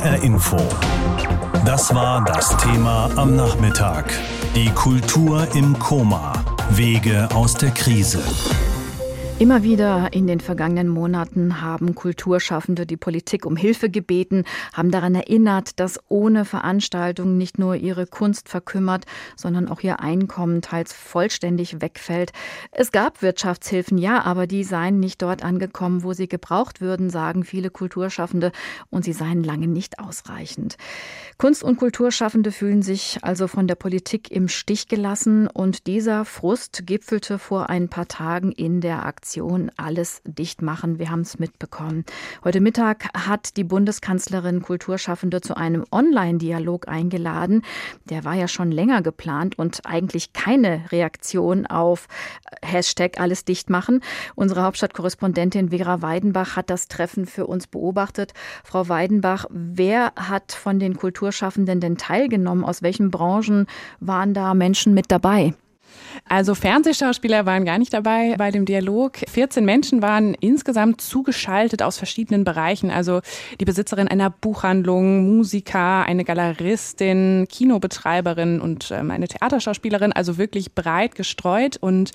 HR Info. Das war das Thema am Nachmittag. Die Kultur im Koma. Wege aus der Krise. Immer wieder in den vergangenen Monaten haben Kulturschaffende die Politik um Hilfe gebeten, haben daran erinnert, dass ohne Veranstaltungen nicht nur ihre Kunst verkümmert, sondern auch ihr Einkommen teils vollständig wegfällt. Es gab Wirtschaftshilfen, ja, aber die seien nicht dort angekommen, wo sie gebraucht würden, sagen viele Kulturschaffende, und sie seien lange nicht ausreichend. Kunst- und Kulturschaffende fühlen sich also von der Politik im Stich gelassen und dieser Frust gipfelte vor ein paar Tagen in der Aktion Aktion Alles dicht machen. Wir haben es mitbekommen. Heute Mittag hat die Bundeskanzlerin Kulturschaffende zu einem Online-Dialog eingeladen. Der war ja schon länger geplant und eigentlich keine Reaktion auf Hashtag Alles dicht machen. Unsere Hauptstadtkorrespondentin Vera Weidenbach hat das Treffen für uns beobachtet. Frau Weidenbach, wer hat von den Kulturschaffenden denn teilgenommen? Aus welchen Branchen waren da Menschen mit dabei? Also Fernsehschauspieler waren gar nicht dabei bei dem Dialog. 14 Menschen waren insgesamt zugeschaltet aus verschiedenen Bereichen. Also die Besitzerin einer Buchhandlung, Musiker, eine Galeristin, Kinobetreiberin und ähm, eine Theaterschauspielerin. Also wirklich breit gestreut. Und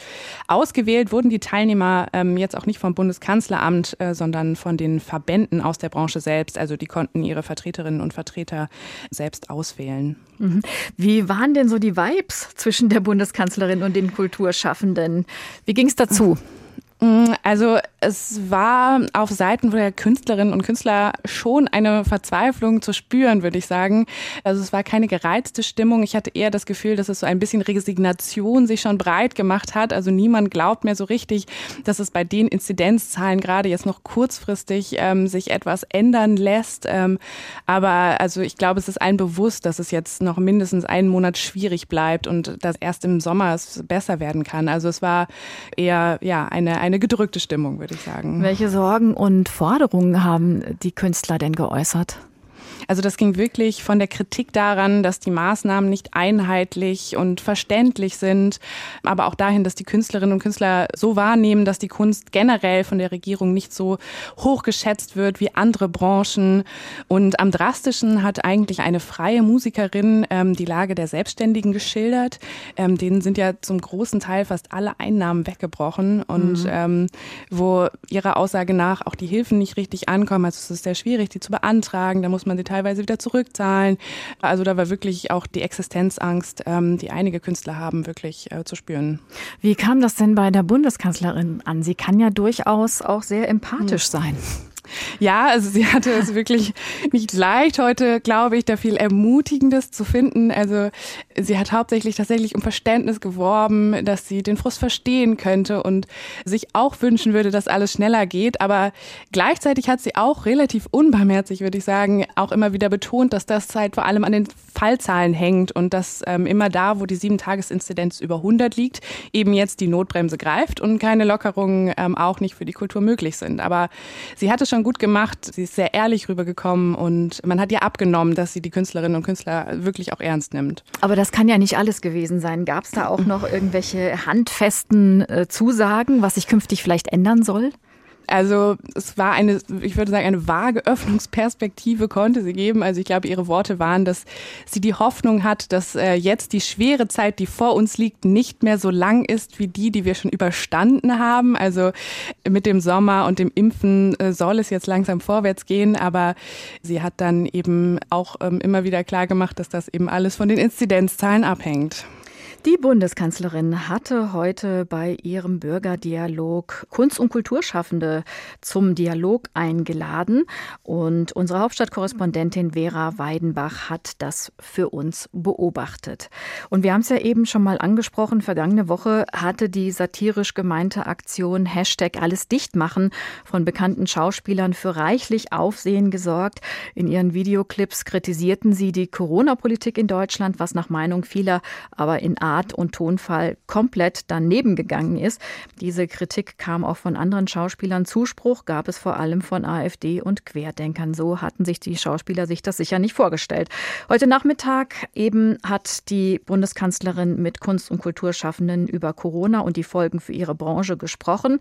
ausgewählt wurden die Teilnehmer ähm, jetzt auch nicht vom Bundeskanzleramt, äh, sondern von den Verbänden aus der Branche selbst. Also die konnten ihre Vertreterinnen und Vertreter selbst auswählen. Mhm. Wie waren denn so die Vibes zwischen der Bundeskanzlerin und den Kulturschaffenden? Wie ging es dazu? Mm, also es war auf Seiten der Künstlerinnen und Künstler schon eine Verzweiflung zu spüren, würde ich sagen. Also es war keine gereizte Stimmung. Ich hatte eher das Gefühl, dass es so ein bisschen Resignation sich schon breit gemacht hat. Also niemand glaubt mehr so richtig, dass es bei den Inzidenzzahlen gerade jetzt noch kurzfristig ähm, sich etwas ändern lässt. Ähm, aber also ich glaube, es ist allen bewusst, dass es jetzt noch mindestens einen Monat schwierig bleibt und dass erst im Sommer es besser werden kann. Also es war eher ja eine eine gedrückte Stimmung, würde ich sagen. Welche Sorgen und Forderungen haben die Künstler denn geäußert? Also das ging wirklich von der Kritik daran, dass die Maßnahmen nicht einheitlich und verständlich sind, aber auch dahin, dass die Künstlerinnen und Künstler so wahrnehmen, dass die Kunst generell von der Regierung nicht so hoch geschätzt wird wie andere Branchen. Und am drastischen hat eigentlich eine freie Musikerin ähm, die Lage der Selbstständigen geschildert. Ähm, denen sind ja zum großen Teil fast alle Einnahmen weggebrochen und mhm. ähm, wo ihrer Aussage nach auch die Hilfen nicht richtig ankommen. Also es ist sehr schwierig, die zu beantragen. Da muss man sie teilweise wieder zurückzahlen. Also da war wirklich auch die Existenzangst, ähm, die einige Künstler haben, wirklich äh, zu spüren. Wie kam das denn bei der Bundeskanzlerin an? Sie kann ja durchaus auch sehr empathisch hm. sein. Ja, also sie hatte es wirklich nicht leicht heute, glaube ich, da viel Ermutigendes zu finden. Also sie hat hauptsächlich tatsächlich um Verständnis geworben, dass sie den Frust verstehen könnte und sich auch wünschen würde, dass alles schneller geht. Aber gleichzeitig hat sie auch relativ unbarmherzig, würde ich sagen, auch immer wieder betont, dass das halt vor allem an den Fallzahlen hängt und dass ähm, immer da, wo die Sieben-Tages-Inzidenz über 100 liegt, eben jetzt die Notbremse greift und keine Lockerungen ähm, auch nicht für die Kultur möglich sind. Aber sie hatte schon gut gemacht. Sie ist sehr ehrlich rübergekommen und man hat ihr abgenommen, dass sie die Künstlerinnen und Künstler wirklich auch ernst nimmt. Aber das kann ja nicht alles gewesen sein. Gab es da auch noch irgendwelche handfesten äh, Zusagen, was sich künftig vielleicht ändern soll? Also es war eine, ich würde sagen, eine vage Öffnungsperspektive konnte sie geben. Also ich glaube, ihre Worte waren, dass sie die Hoffnung hat, dass äh, jetzt die schwere Zeit, die vor uns liegt, nicht mehr so lang ist wie die, die wir schon überstanden haben. Also mit dem Sommer und dem Impfen äh, soll es jetzt langsam vorwärts gehen. Aber sie hat dann eben auch ähm, immer wieder klar gemacht, dass das eben alles von den Inzidenzzahlen abhängt. Die Bundeskanzlerin hatte heute bei ihrem Bürgerdialog Kunst- und Kulturschaffende zum Dialog eingeladen. Und unsere Hauptstadtkorrespondentin Vera Weidenbach hat das für uns beobachtet. Und wir haben es ja eben schon mal angesprochen. Vergangene Woche hatte die satirisch gemeinte Aktion Hashtag alles dicht machen von bekannten Schauspielern für reichlich Aufsehen gesorgt. In ihren Videoclips kritisierten sie die Corona-Politik in Deutschland, was nach Meinung vieler aber in Art und Tonfall komplett daneben gegangen ist. Diese Kritik kam auch von anderen Schauspielern. Zuspruch gab es vor allem von AfD und Querdenkern. So hatten sich die Schauspieler sich das sicher nicht vorgestellt. Heute Nachmittag eben hat die Bundeskanzlerin mit Kunst- und Kulturschaffenden über Corona und die Folgen für ihre Branche gesprochen.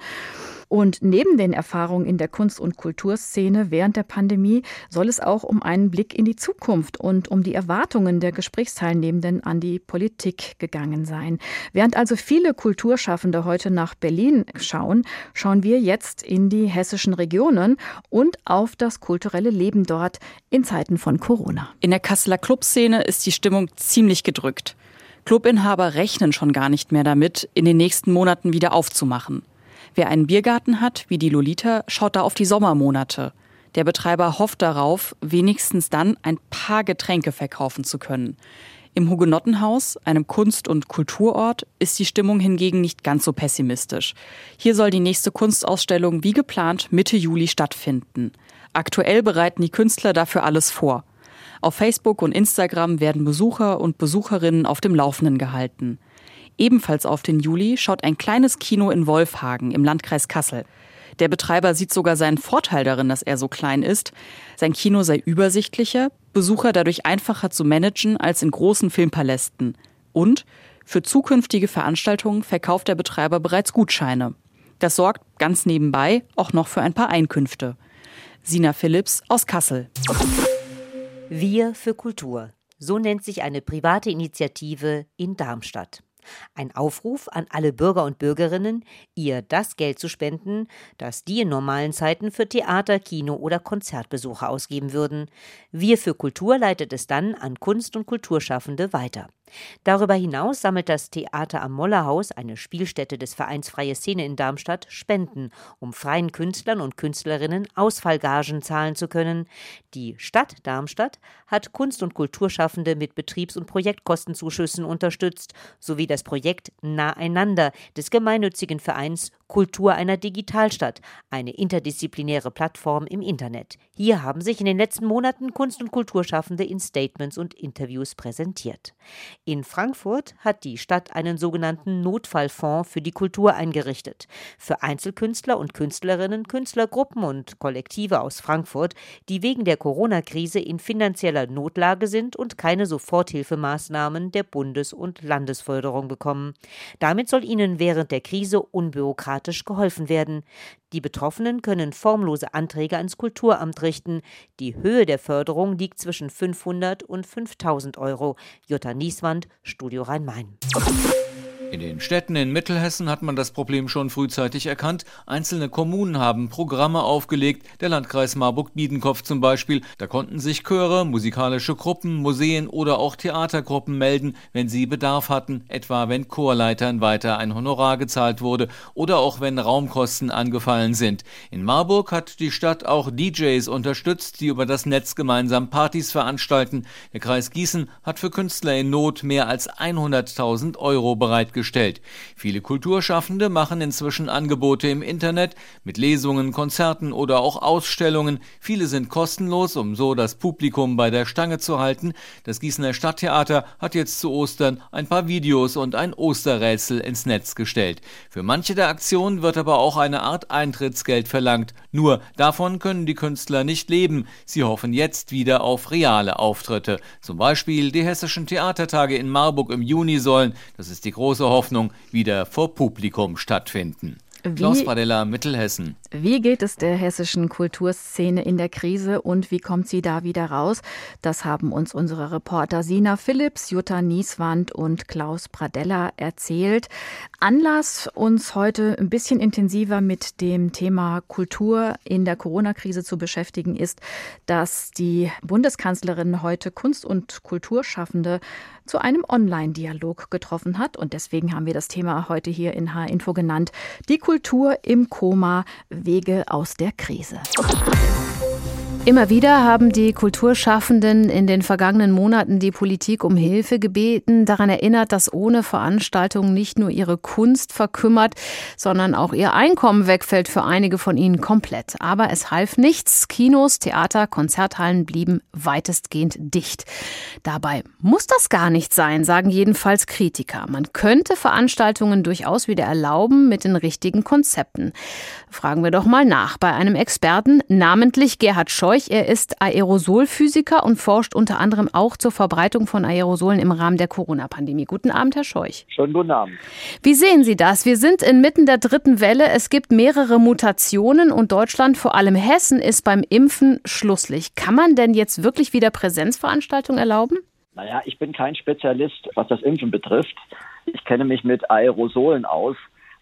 Und neben den Erfahrungen in der Kunst- und Kulturszene während der Pandemie soll es auch um einen Blick in die Zukunft und um die Erwartungen der Gesprächsteilnehmenden an die Politik gegangen sein. Während also viele Kulturschaffende heute nach Berlin schauen, schauen wir jetzt in die hessischen Regionen und auf das kulturelle Leben dort in Zeiten von Corona. In der Kasseler Clubszene ist die Stimmung ziemlich gedrückt. Clubinhaber rechnen schon gar nicht mehr damit, in den nächsten Monaten wieder aufzumachen. Wer einen Biergarten hat, wie die Lolita, schaut da auf die Sommermonate. Der Betreiber hofft darauf, wenigstens dann ein paar Getränke verkaufen zu können. Im Hugenottenhaus, einem Kunst- und Kulturort, ist die Stimmung hingegen nicht ganz so pessimistisch. Hier soll die nächste Kunstausstellung wie geplant Mitte Juli stattfinden. Aktuell bereiten die Künstler dafür alles vor. Auf Facebook und Instagram werden Besucher und Besucherinnen auf dem Laufenden gehalten. Ebenfalls auf den Juli schaut ein kleines Kino in Wolfhagen im Landkreis Kassel. Der Betreiber sieht sogar seinen Vorteil darin, dass er so klein ist. Sein Kino sei übersichtlicher, Besucher dadurch einfacher zu managen als in großen Filmpalästen. Und für zukünftige Veranstaltungen verkauft der Betreiber bereits Gutscheine. Das sorgt ganz nebenbei auch noch für ein paar Einkünfte. Sina Phillips aus Kassel. Wir für Kultur. So nennt sich eine private Initiative in Darmstadt. Ein Aufruf an alle Bürger und Bürgerinnen, ihr das Geld zu spenden, das die in normalen Zeiten für Theater, Kino oder Konzertbesuche ausgeben würden. Wir für Kultur leitet es dann an Kunst- und Kulturschaffende weiter. Darüber hinaus sammelt das Theater am Mollerhaus, eine Spielstätte des Vereins Freie Szene in Darmstadt, Spenden, um freien Künstlern und Künstlerinnen Ausfallgagen zahlen zu können. Die Stadt Darmstadt hat Kunst- und Kulturschaffende mit Betriebs- und Projektkostenzuschüssen unterstützt, sowie das Projekt Naheinander des gemeinnützigen Vereins Kultur einer Digitalstadt, eine interdisziplinäre Plattform im Internet. Hier haben sich in den letzten Monaten Kunst- und Kulturschaffende in Statements und Interviews präsentiert. In Frankfurt hat die Stadt einen sogenannten Notfallfonds für die Kultur eingerichtet. Für Einzelkünstler und Künstlerinnen, Künstlergruppen und Kollektive aus Frankfurt, die wegen der Corona-Krise in finanzieller Notlage sind und keine Soforthilfemaßnahmen der Bundes- und Landesförderung bekommen. Damit soll ihnen während der Krise unbürokratisch geholfen werden. Die Betroffenen können formlose Anträge ans Kulturamt richten. Die Höhe der Förderung liegt zwischen 500 und 5000 Euro. Jutta Nieswand, Studio Rhein-Main. In den Städten in Mittelhessen hat man das Problem schon frühzeitig erkannt. Einzelne Kommunen haben Programme aufgelegt, der Landkreis Marburg-Biedenkopf zum Beispiel. Da konnten sich Chöre, musikalische Gruppen, Museen oder auch Theatergruppen melden, wenn sie Bedarf hatten, etwa wenn Chorleitern weiter ein Honorar gezahlt wurde oder auch wenn Raumkosten angefallen sind. In Marburg hat die Stadt auch DJs unterstützt, die über das Netz gemeinsam Partys veranstalten. Der Kreis Gießen hat für Künstler in Not mehr als 100.000 Euro bereitgestellt gestellt. Viele Kulturschaffende machen inzwischen Angebote im Internet mit Lesungen, Konzerten oder auch Ausstellungen. Viele sind kostenlos, um so das Publikum bei der Stange zu halten. Das Gießener Stadttheater hat jetzt zu Ostern ein paar Videos und ein Osterrätsel ins Netz gestellt. Für manche der Aktionen wird aber auch eine Art Eintrittsgeld verlangt. Nur davon können die Künstler nicht leben. Sie hoffen jetzt wieder auf reale Auftritte. Zum Beispiel die Hessischen Theatertage in Marburg im Juni sollen, das ist die große Hoffnung wieder vor Publikum stattfinden. Wie, Klaus Padella, Mittelhessen. Wie geht es der hessischen Kulturszene in der Krise und wie kommt sie da wieder raus? Das haben uns unsere Reporter Sina Phillips, Jutta Nieswand und Klaus Pradella erzählt. Anlass, uns heute ein bisschen intensiver mit dem Thema Kultur in der Corona-Krise zu beschäftigen, ist, dass die Bundeskanzlerin heute Kunst- und Kulturschaffende zu einem Online-Dialog getroffen hat. Und deswegen haben wir das Thema heute hier in H-Info genannt. Die Kultur im Koma, Wege aus der Krise. Immer wieder haben die Kulturschaffenden in den vergangenen Monaten die Politik um Hilfe gebeten, daran erinnert, dass ohne Veranstaltungen nicht nur ihre Kunst verkümmert, sondern auch ihr Einkommen wegfällt für einige von ihnen komplett. Aber es half nichts. Kinos, Theater, Konzerthallen blieben weitestgehend dicht. Dabei muss das gar nicht sein, sagen jedenfalls Kritiker. Man könnte Veranstaltungen durchaus wieder erlauben mit den richtigen Konzepten. Fragen wir doch mal nach bei einem Experten, namentlich Gerhard Scheu Scheuch. Er ist Aerosolphysiker und forscht unter anderem auch zur Verbreitung von Aerosolen im Rahmen der Corona-Pandemie. Guten Abend, Herr Scheuch. Schönen guten Abend. Wie sehen Sie das? Wir sind inmitten der dritten Welle. Es gibt mehrere Mutationen und Deutschland, vor allem Hessen, ist beim Impfen Schlusslicht. Kann man denn jetzt wirklich wieder Präsenzveranstaltungen erlauben? Naja, ich bin kein Spezialist, was das Impfen betrifft. Ich kenne mich mit Aerosolen aus.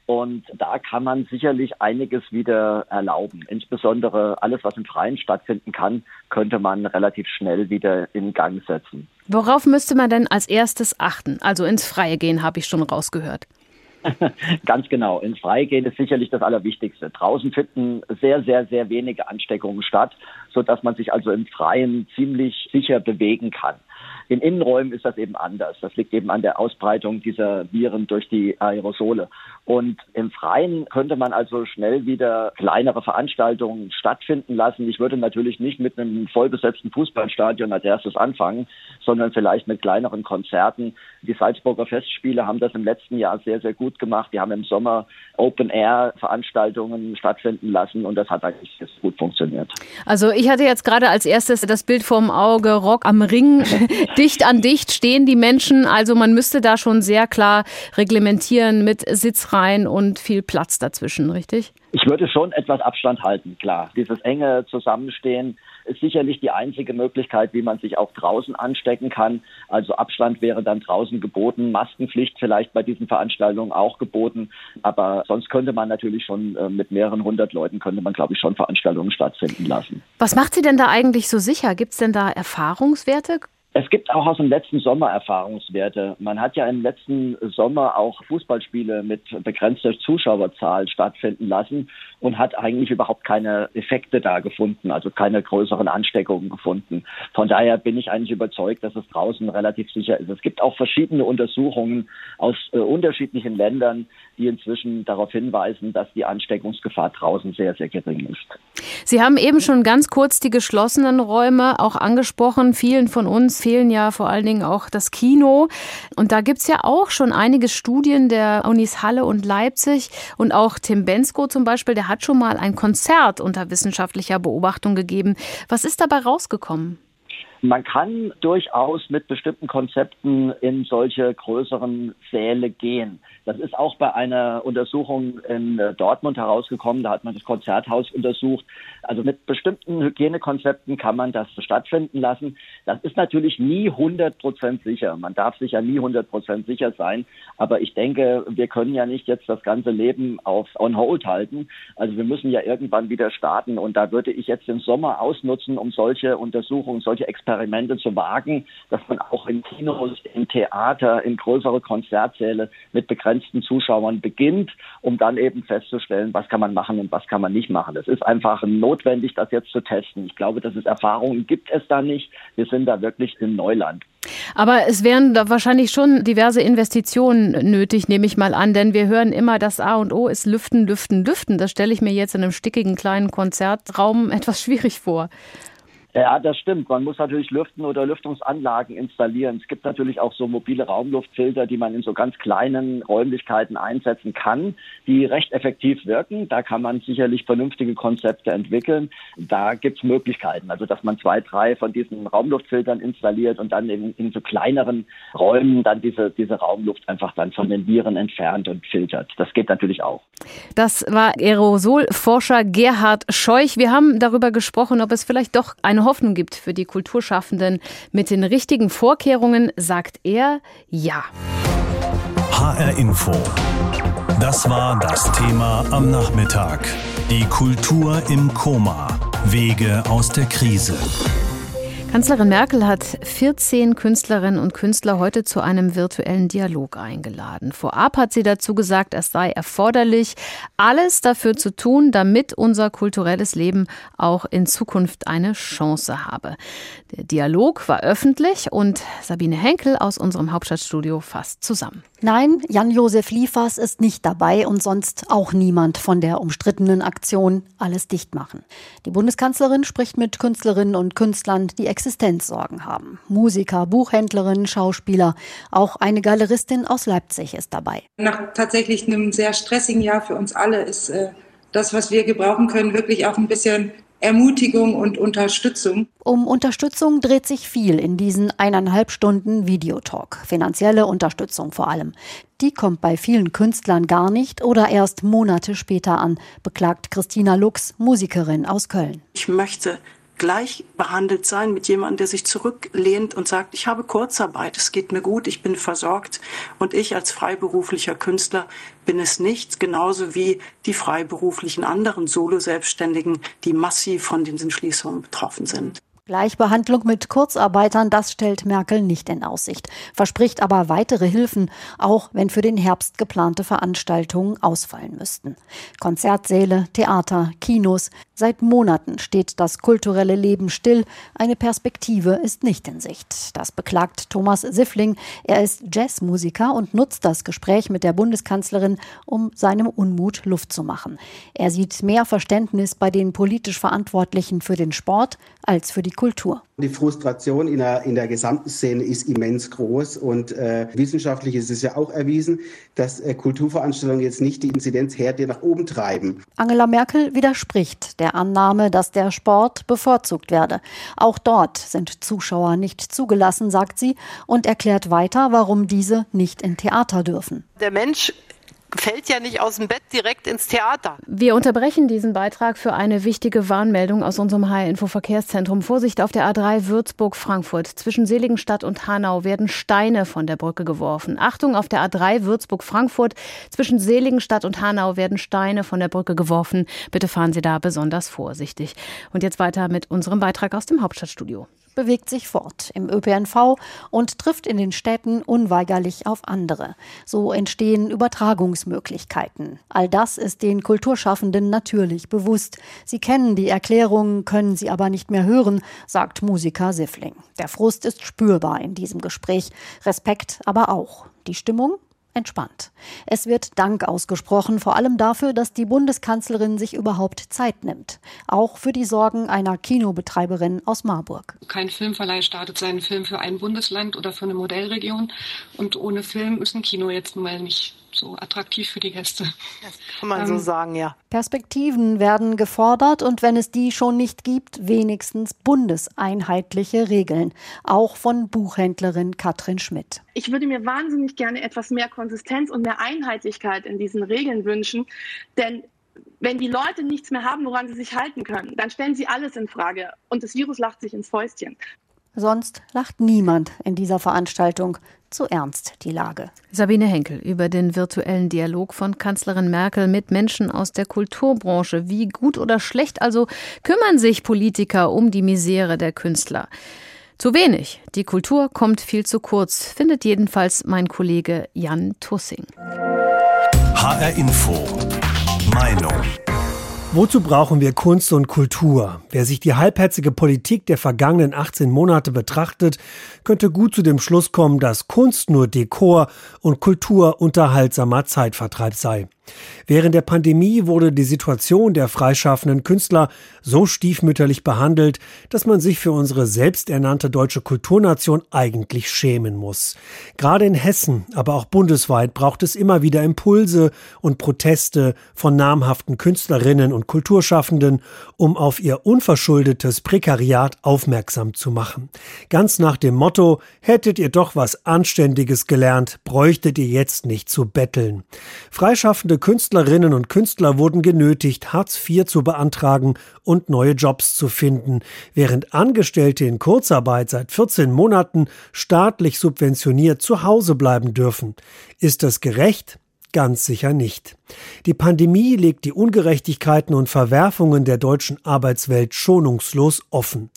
Und da kann man sicherlich einiges wieder erlauben. Insbesondere alles, was im Freien stattfinden kann, könnte man relativ schnell wieder in Gang setzen. Worauf müsste man denn als erstes achten? Also ins Freie gehen, habe ich schon rausgehört. Ganz genau. Ins Freie gehen ist sicherlich das Allerwichtigste. Draußen finden sehr, sehr, sehr wenige Ansteckungen statt, sodass man sich also im Freien ziemlich sicher bewegen kann. In Innenräumen ist das eben anders. Das liegt eben an der Ausbreitung dieser Viren durch die Aerosole. Und im Freien könnte man also schnell wieder kleinere Veranstaltungen stattfinden lassen. Ich würde natürlich nicht mit einem vollbesetzten Fußballstadion als erstes anfangen, sondern vielleicht mit kleineren Konzerten. Die Salzburger Festspiele haben das im letzten Jahr sehr, sehr gut gemacht. Die haben im Sommer Open-Air-Veranstaltungen stattfinden lassen und das hat eigentlich gut funktioniert. Also ich hatte jetzt gerade als erstes das Bild vorm Auge, Rock am Ring. dicht an dicht stehen die Menschen. Also man müsste da schon sehr klar reglementieren mit Sitzreihen und viel Platz dazwischen, richtig? Ich würde schon etwas Abstand halten, klar. Dieses enge Zusammenstehen ist sicherlich die einzige Möglichkeit, wie man sich auch draußen anstecken kann. Also Abstand wäre dann draußen geboten, Maskenpflicht vielleicht bei diesen Veranstaltungen auch geboten. Aber sonst könnte man natürlich schon äh, mit mehreren hundert Leuten, könnte man, glaube ich, schon Veranstaltungen stattfinden lassen. Was macht Sie denn da eigentlich so sicher? Gibt es denn da Erfahrungswerte? Es gibt auch aus dem letzten Sommer Erfahrungswerte. Man hat ja im letzten Sommer auch Fußballspiele mit begrenzter Zuschauerzahl stattfinden lassen und hat eigentlich überhaupt keine Effekte da gefunden, also keine größeren Ansteckungen gefunden. Von daher bin ich eigentlich überzeugt, dass es draußen relativ sicher ist. Es gibt auch verschiedene Untersuchungen aus äh, unterschiedlichen Ländern, die inzwischen darauf hinweisen, dass die Ansteckungsgefahr draußen sehr, sehr gering ist. Sie haben eben schon ganz kurz die geschlossenen Räume auch angesprochen. Vielen von uns fehlen ja vor allen Dingen auch das Kino. Und da gibt es ja auch schon einige Studien der Unis Halle und Leipzig. Und auch Tim Bensko zum Beispiel, der hat schon mal ein Konzert unter wissenschaftlicher Beobachtung gegeben. Was ist dabei rausgekommen? Man kann durchaus mit bestimmten Konzepten in solche größeren Säle gehen. Das ist auch bei einer Untersuchung in äh, Dortmund herausgekommen. Da hat man das Konzerthaus untersucht. Also mit bestimmten Hygienekonzepten kann man das stattfinden lassen. Das ist natürlich nie 100 Prozent sicher. Man darf sich ja nie 100 Prozent sicher sein. Aber ich denke, wir können ja nicht jetzt das ganze Leben auf on hold halten. Also wir müssen ja irgendwann wieder starten. Und da würde ich jetzt den Sommer ausnutzen, um solche Untersuchungen, solche Experimente zu wagen, dass man auch in Kinos, in Theater, in größere Konzertsäle mit begrenzten Zuschauern beginnt, um dann eben festzustellen, was kann man machen und was kann man nicht machen. Es ist einfach notwendig, das jetzt zu testen. Ich glaube, dass es Erfahrungen gibt es da nicht. Wir sind da wirklich im Neuland. Aber es wären da wahrscheinlich schon diverse Investitionen nötig, nehme ich mal an, denn wir hören immer, das A und O ist Lüften, Lüften, Lüften. Das stelle ich mir jetzt in einem stickigen kleinen Konzertraum etwas schwierig vor. Ja, das stimmt. Man muss natürlich Lüften oder Lüftungsanlagen installieren. Es gibt natürlich auch so mobile Raumluftfilter, die man in so ganz kleinen Räumlichkeiten einsetzen kann, die recht effektiv wirken. Da kann man sicherlich vernünftige Konzepte entwickeln. Da gibt es Möglichkeiten, also dass man zwei, drei von diesen Raumluftfiltern installiert und dann in, in so kleineren Räumen dann diese, diese Raumluft einfach dann von den Viren entfernt und filtert. Das geht natürlich auch. Das war Aerosolforscher Gerhard Scheuch. Wir haben darüber gesprochen, ob es vielleicht doch eine Hoffnung gibt für die Kulturschaffenden. Mit den richtigen Vorkehrungen sagt er ja. HR Info. Das war das Thema am Nachmittag. Die Kultur im Koma. Wege aus der Krise. Kanzlerin Merkel hat 14 Künstlerinnen und Künstler heute zu einem virtuellen Dialog eingeladen. Vorab hat sie dazu gesagt, es sei erforderlich, alles dafür zu tun, damit unser kulturelles Leben auch in Zukunft eine Chance habe. Der Dialog war öffentlich und Sabine Henkel aus unserem Hauptstadtstudio fasst zusammen. Nein, Jan-Josef Liefers ist nicht dabei und sonst auch niemand von der umstrittenen Aktion Alles dicht machen. Die Bundeskanzlerin spricht mit Künstlerinnen und Künstlern, die Existenzsorgen haben. Musiker, Buchhändlerinnen, Schauspieler, auch eine Galeristin aus Leipzig ist dabei. Nach tatsächlich einem sehr stressigen Jahr für uns alle ist äh, das, was wir gebrauchen können, wirklich auch ein bisschen Ermutigung und Unterstützung. Um Unterstützung dreht sich viel in diesen eineinhalb Stunden Videotalk. Finanzielle Unterstützung vor allem. Die kommt bei vielen Künstlern gar nicht oder erst Monate später an, beklagt Christina Lux, Musikerin aus Köln. Ich möchte gleich behandelt sein mit jemandem, der sich zurücklehnt und sagt, ich habe Kurzarbeit, es geht mir gut, ich bin versorgt und ich als freiberuflicher Künstler bin es nicht, genauso wie die freiberuflichen anderen Solo-Selbstständigen, die massiv von diesen Schließungen betroffen sind. Gleichbehandlung mit Kurzarbeitern, das stellt Merkel nicht in Aussicht, verspricht aber weitere Hilfen, auch wenn für den Herbst geplante Veranstaltungen ausfallen müssten. Konzertsäle, Theater, Kinos, seit Monaten steht das kulturelle Leben still, eine Perspektive ist nicht in Sicht. Das beklagt Thomas Siffling, er ist Jazzmusiker und nutzt das Gespräch mit der Bundeskanzlerin, um seinem Unmut Luft zu machen. Er sieht mehr Verständnis bei den politisch Verantwortlichen für den Sport als für die Kultur. Die Frustration in der, in der gesamten Szene ist immens groß und äh, wissenschaftlich ist es ja auch erwiesen, dass äh, Kulturveranstaltungen jetzt nicht die Inzidenzherde nach oben treiben. Angela Merkel widerspricht der Annahme, dass der Sport bevorzugt werde. Auch dort sind Zuschauer nicht zugelassen, sagt sie, und erklärt weiter, warum diese nicht in Theater dürfen. Der Mensch fällt ja nicht aus dem Bett direkt ins Theater. Wir unterbrechen diesen Beitrag für eine wichtige Warnmeldung aus unserem HR-Info-Verkehrszentrum. Vorsicht auf der A3 Würzburg-Frankfurt. Zwischen Seligenstadt und Hanau werden Steine von der Brücke geworfen. Achtung auf der A3 Würzburg-Frankfurt. Zwischen Seligenstadt und Hanau werden Steine von der Brücke geworfen. Bitte fahren Sie da besonders vorsichtig. Und jetzt weiter mit unserem Beitrag aus dem Hauptstadtstudio bewegt sich fort im ÖPNV und trifft in den Städten unweigerlich auf andere. So entstehen Übertragungsmöglichkeiten. All das ist den Kulturschaffenden natürlich bewusst. Sie kennen die Erklärungen, können sie aber nicht mehr hören, sagt Musiker Siffling. Der Frust ist spürbar in diesem Gespräch, Respekt aber auch. Die Stimmung entspannt. Es wird Dank ausgesprochen, vor allem dafür, dass die Bundeskanzlerin sich überhaupt Zeit nimmt. Auch für die Sorgen einer Kinobetreiberin aus Marburg. Kein Filmverleih startet seinen Film für ein Bundesland oder für eine Modellregion. Und ohne Film ist ein Kino jetzt nun mal nicht so attraktiv für die Gäste. Das kann man ähm, so sagen, ja. Perspektiven werden gefordert und wenn es die schon nicht gibt, wenigstens bundeseinheitliche Regeln. Auch von Buchhändlerin Katrin Schmidt. Ich würde mir wahnsinnig gerne etwas mehr Konsistenz und mehr Einheitlichkeit in diesen Regeln wünschen, denn wenn die Leute nichts mehr haben, woran sie sich halten können, dann stellen sie alles in Frage und das Virus lacht sich ins Fäustchen. Sonst lacht niemand in dieser Veranstaltung zu ernst die Lage. Sabine Henkel über den virtuellen Dialog von Kanzlerin Merkel mit Menschen aus der Kulturbranche. Wie gut oder schlecht also kümmern sich Politiker um die Misere der Künstler? Zu wenig. Die Kultur kommt viel zu kurz, findet jedenfalls mein Kollege Jan Tussing. HR Info. Meinung. Wozu brauchen wir Kunst und Kultur? Wer sich die halbherzige Politik der vergangenen 18 Monate betrachtet, könnte gut zu dem Schluss kommen, dass Kunst nur Dekor und Kultur unterhaltsamer Zeitvertreib sei. Während der Pandemie wurde die Situation der freischaffenden Künstler so stiefmütterlich behandelt, dass man sich für unsere selbsternannte deutsche Kulturnation eigentlich schämen muss. Gerade in Hessen, aber auch bundesweit braucht es immer wieder Impulse und Proteste von namhaften Künstlerinnen und Kulturschaffenden, um auf ihr unverschuldetes Prekariat aufmerksam zu machen. Ganz nach dem Motto, hättet ihr doch was Anständiges gelernt, bräuchtet ihr jetzt nicht zu betteln. Freischaffende Tausende Künstlerinnen und Künstler wurden genötigt, Hartz IV zu beantragen und neue Jobs zu finden, während Angestellte in Kurzarbeit seit 14 Monaten staatlich subventioniert zu Hause bleiben dürfen. Ist das gerecht? Ganz sicher nicht. Die Pandemie legt die Ungerechtigkeiten und Verwerfungen der deutschen Arbeitswelt schonungslos offen.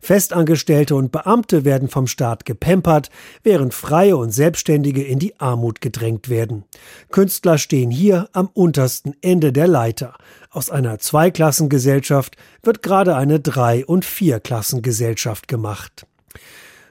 Festangestellte und Beamte werden vom Staat gepempert, während Freie und Selbstständige in die Armut gedrängt werden. Künstler stehen hier am untersten Ende der Leiter. Aus einer Zweiklassengesellschaft wird gerade eine Drei- und Vierklassengesellschaft gemacht.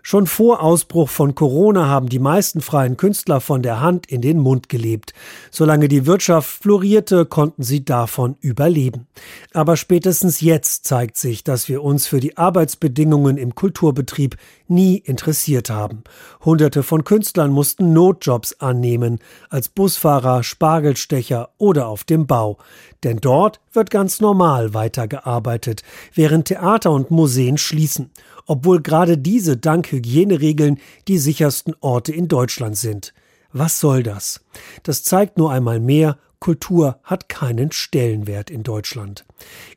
Schon vor Ausbruch von Corona haben die meisten freien Künstler von der Hand in den Mund gelebt. Solange die Wirtschaft florierte, konnten sie davon überleben. Aber spätestens jetzt zeigt sich, dass wir uns für die Arbeitsbedingungen im Kulturbetrieb nie interessiert haben. Hunderte von Künstlern mussten Notjobs annehmen, als Busfahrer, Spargelstecher oder auf dem Bau. Denn dort wird ganz normal weitergearbeitet, während Theater und Museen schließen obwohl gerade diese dank Hygieneregeln die sichersten Orte in Deutschland sind. Was soll das? Das zeigt nur einmal mehr, Kultur hat keinen Stellenwert in Deutschland.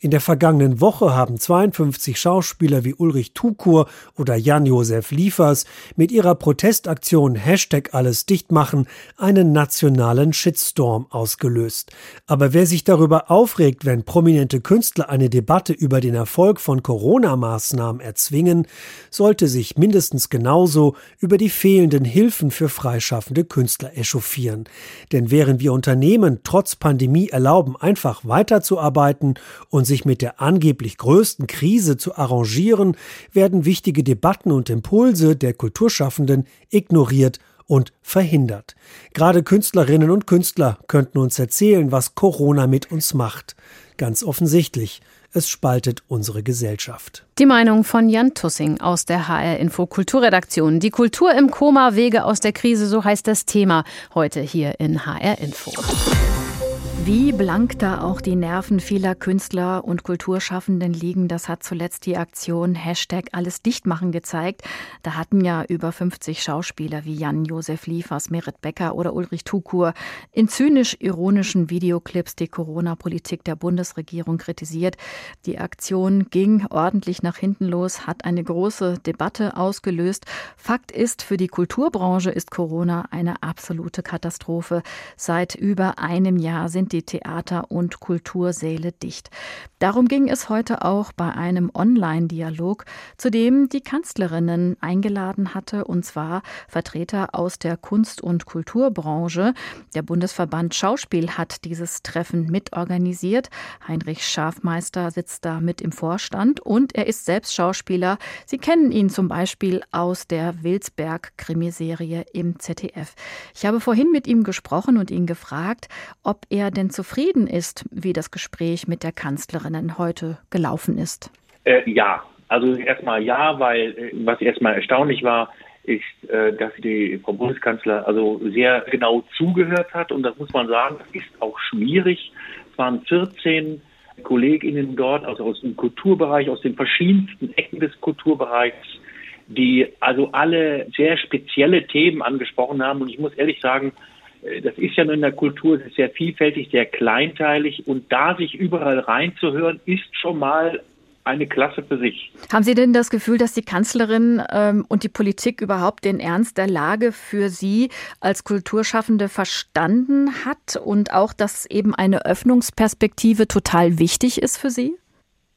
In der vergangenen Woche haben 52 Schauspieler wie Ulrich Tukur oder Jan-Josef Liefers mit ihrer Protestaktion Hashtag alles dicht machen einen nationalen Shitstorm ausgelöst. Aber wer sich darüber aufregt, wenn prominente Künstler eine Debatte über den Erfolg von Corona-Maßnahmen erzwingen, sollte sich mindestens genauso über die fehlenden Hilfen für freischaffende Künstler echauffieren. Denn während wir Unternehmen trotz Pandemie erlauben, einfach weiterzuarbeiten und sich mit der angeblich größten Krise zu arrangieren, werden wichtige Debatten und Impulse der Kulturschaffenden ignoriert und verhindert. Gerade Künstlerinnen und Künstler könnten uns erzählen, was Corona mit uns macht. Ganz offensichtlich, es spaltet unsere Gesellschaft. Die Meinung von Jan Tussing aus der HR Info Kulturredaktion. Die Kultur im Koma, Wege aus der Krise, so heißt das Thema heute hier in HR Info. Wie blank da auch die Nerven vieler Künstler und Kulturschaffenden liegen, das hat zuletzt die Aktion Hashtag alles dicht machen gezeigt. Da hatten ja über 50 Schauspieler wie Jan-Josef Liefers, Merit Becker oder Ulrich Tukur in zynisch-ironischen Videoclips die Corona-Politik der Bundesregierung kritisiert. Die Aktion ging ordentlich nach hinten los, hat eine große Debatte ausgelöst. Fakt ist, für die Kulturbranche ist Corona eine absolute Katastrophe. Seit über einem Jahr sind die Theater- und Kultursäle dicht. Darum ging es heute auch bei einem Online-Dialog, zu dem die Kanzlerinnen eingeladen hatte, und zwar Vertreter aus der Kunst- und Kulturbranche. Der Bundesverband Schauspiel hat dieses Treffen mitorganisiert. Heinrich Schafmeister sitzt da mit im Vorstand und er ist selbst Schauspieler. Sie kennen ihn zum Beispiel aus der Wilsberg-Krimiserie im ZDF. Ich habe vorhin mit ihm gesprochen und ihn gefragt, ob er denn zufrieden ist, wie das Gespräch mit der Kanzlerin heute gelaufen ist. Äh, ja, also erstmal ja, weil äh, was erstmal erstaunlich war, ist, äh, dass die Frau Bundeskanzler also sehr genau zugehört hat und das muss man sagen, das ist auch schwierig. Es waren 14 KollegInnen dort, also aus dem Kulturbereich, aus den verschiedensten Ecken des Kulturbereichs, die also alle sehr spezielle Themen angesprochen haben und ich muss ehrlich sagen, das ist ja nur in der Kultur, sehr vielfältig, sehr kleinteilig und da sich überall reinzuhören, ist schon mal eine Klasse für sich. Haben Sie denn das Gefühl, dass die Kanzlerin ähm, und die Politik überhaupt den Ernst der Lage für Sie als Kulturschaffende verstanden hat und auch, dass eben eine Öffnungsperspektive total wichtig ist für Sie?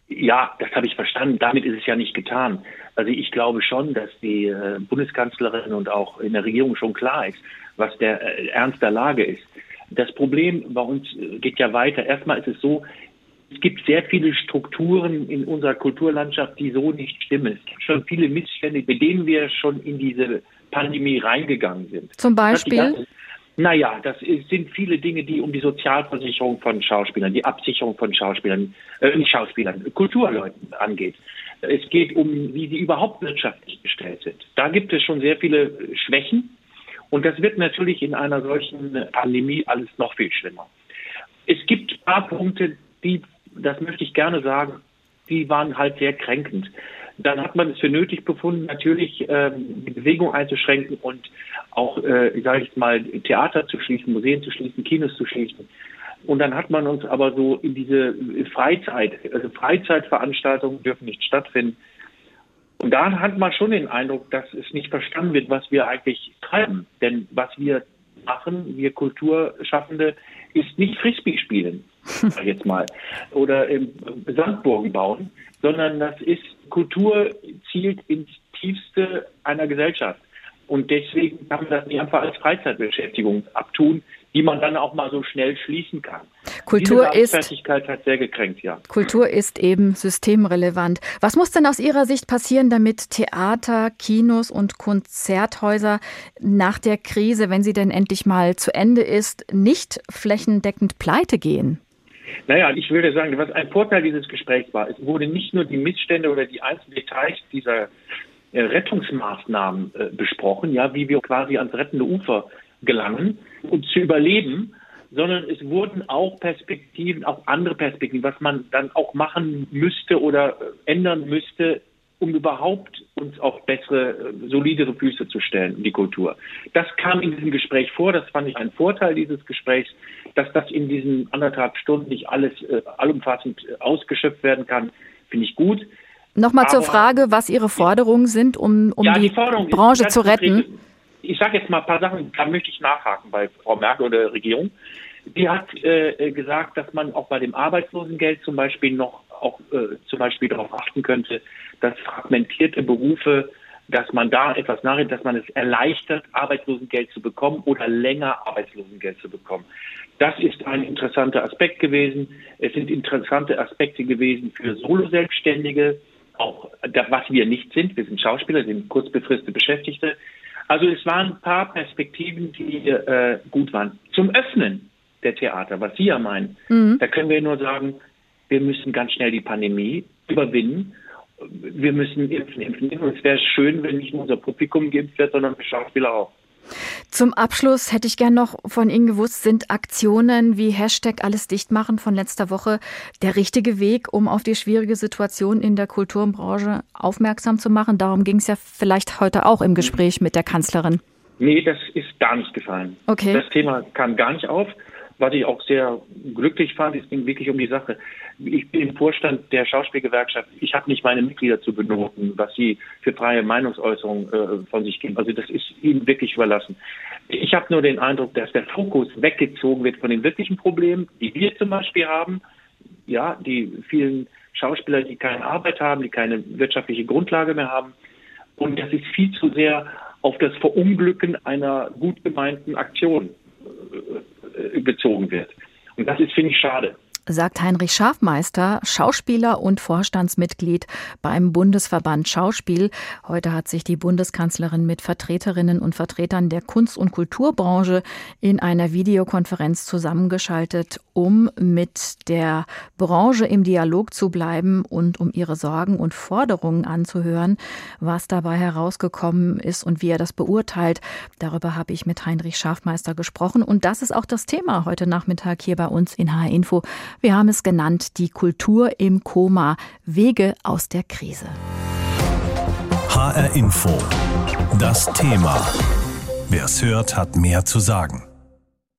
Ja, das habe ich verstanden. Damit ist es ja nicht getan. Also ich glaube schon, dass die äh, Bundeskanzlerin und auch in der Regierung schon klar ist, was der äh, Ernst der Lage ist. Das Problem bei uns äh, geht ja weiter. Erstmal ist es so, es gibt sehr viele Strukturen in unserer Kulturlandschaft, die so nicht stimmen. Es gibt schon viele Missstände, mit denen wir schon in diese Pandemie reingegangen sind. Zum Beispiel? Naja, das sind viele Dinge, die um die Sozialversicherung von Schauspielern, die Absicherung von Schauspielern, äh, nicht Schauspielern, Kulturleuten angeht. Es geht um, wie sie überhaupt wirtschaftlich gestellt sind. Da gibt es schon sehr viele Schwächen. Und das wird natürlich in einer solchen Pandemie alles noch viel schlimmer. Es gibt ein paar Punkte, die, das möchte ich gerne sagen, die waren halt sehr kränkend. Dann hat man es für nötig befunden, natürlich ähm, die Bewegung einzuschränken und auch, äh, sage ich mal, Theater zu schließen, Museen zu schließen, Kinos zu schließen. Und dann hat man uns aber so in diese Freizeit, also Freizeitveranstaltungen dürfen nicht stattfinden. Und da hat man schon den Eindruck, dass es nicht verstanden wird, was wir eigentlich treiben. Denn was wir machen, wir Kulturschaffende, ist nicht Frisbee spielen, jetzt mal, oder ähm, Sandburgen bauen, sondern das ist, Kultur zielt ins Tiefste einer Gesellschaft. Und deswegen kann man das nicht einfach als Freizeitbeschäftigung abtun, die man dann auch mal so schnell schließen kann. Kultur ist hat sehr gekränkt, ja. Kultur ist eben systemrelevant. Was muss denn aus Ihrer Sicht passieren, damit Theater, Kinos und Konzerthäuser nach der Krise, wenn sie denn endlich mal zu Ende ist, nicht flächendeckend pleite gehen? Naja, ich würde sagen, was ein Vorteil dieses Gesprächs war, es wurde nicht nur die Missstände oder die einzelnen Details dieser Rettungsmaßnahmen äh, besprochen, ja, wie wir quasi ans rettende Ufer gelangen und zu überleben, sondern es wurden auch Perspektiven, auch andere Perspektiven, was man dann auch machen müsste oder äh, ändern müsste, um überhaupt uns auf bessere, solidere Füße zu stellen, die Kultur. Das kam in diesem Gespräch vor, das fand ich ein Vorteil dieses Gesprächs, dass das in diesen anderthalb Stunden nicht alles äh, allumfassend ausgeschöpft werden kann, finde ich gut. Nochmal zur Frage, was Ihre Forderungen sind, um, um ja, die, die Branche zu retten. Ich sage jetzt mal ein paar Sachen, da möchte ich nachhaken bei Frau Merkel oder der Regierung. Die hat äh, gesagt, dass man auch bei dem Arbeitslosengeld zum Beispiel noch auch äh, zum Beispiel darauf achten könnte, dass fragmentierte Berufe, dass man da etwas nachdenkt, dass man es erleichtert, Arbeitslosengeld zu bekommen oder länger Arbeitslosengeld zu bekommen. Das ist ein interessanter Aspekt gewesen. Es sind interessante Aspekte gewesen für Solo-Selbstständige auch was wir nicht sind. Wir sind Schauspieler, sind kurzbefristete Beschäftigte. Also es waren ein paar Perspektiven, die äh, gut waren. Zum Öffnen der Theater, was Sie ja meinen, mhm. da können wir nur sagen, wir müssen ganz schnell die Pandemie überwinden. Wir müssen impfen, impfen, impfen. Und es wäre schön, wenn nicht nur unser Publikum geimpft wird, sondern wir Schauspieler auch. Zum Abschluss hätte ich gern noch von Ihnen gewusst, sind Aktionen wie Hashtag alles dicht machen von letzter Woche der richtige Weg, um auf die schwierige Situation in der Kulturbranche aufmerksam zu machen? Darum ging es ja vielleicht heute auch im Gespräch mit der Kanzlerin. Nee, das ist gar nicht gefallen. Okay. Das Thema kam gar nicht auf. Was ich auch sehr glücklich fand, es ging wirklich um die Sache. Ich bin im Vorstand der Schauspielgewerkschaft. Ich habe nicht meine Mitglieder zu benoten, was sie für freie Meinungsäußerung äh, von sich geben. Also das ist ihnen wirklich überlassen. Ich habe nur den Eindruck, dass der Fokus weggezogen wird von den wirklichen Problemen, die wir zum Beispiel haben. Ja, die vielen Schauspieler, die keine Arbeit haben, die keine wirtschaftliche Grundlage mehr haben. Und das ist viel zu sehr auf das Verunglücken einer gut gemeinten Aktion äh, bezogen wird. Und das ist, finde ich, schade sagt Heinrich Schafmeister, Schauspieler und Vorstandsmitglied beim Bundesverband Schauspiel. Heute hat sich die Bundeskanzlerin mit Vertreterinnen und Vertretern der Kunst- und Kulturbranche in einer Videokonferenz zusammengeschaltet, um mit der Branche im Dialog zu bleiben und um ihre Sorgen und Forderungen anzuhören. Was dabei herausgekommen ist und wie er das beurteilt, darüber habe ich mit Heinrich Schafmeister gesprochen. Und das ist auch das Thema heute Nachmittag hier bei uns in HR Info. Wir haben es genannt, die Kultur im Koma, Wege aus der Krise. HR Info. Das Thema. Wer es hört, hat mehr zu sagen.